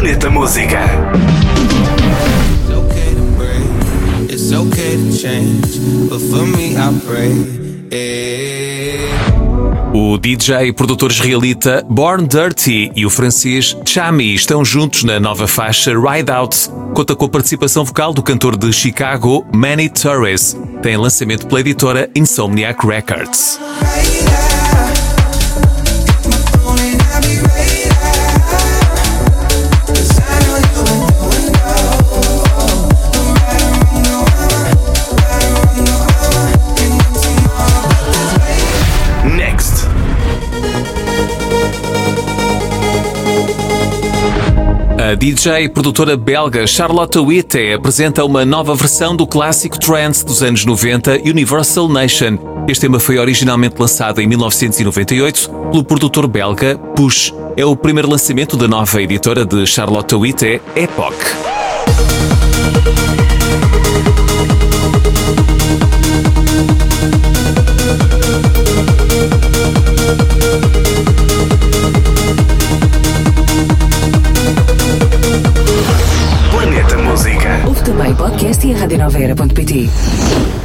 Planeta Música. It's okay to change, but for me I pray. O DJ e produtor israelita Born Dirty e o francês Chami estão juntos na nova faixa Ride Out. Conta com a participação vocal do cantor de Chicago, Manny Torres. Tem lançamento pela editora Insomniac Records. A DJ e produtora belga Charlotte Witte apresenta uma nova versão do clássico trance dos anos 90 Universal Nation. Este tema foi originalmente lançado em 1998 pelo produtor belga Push. É o primeiro lançamento da nova editora de Charlotte Witte, Epoch. Podcast e a radionoveira.pt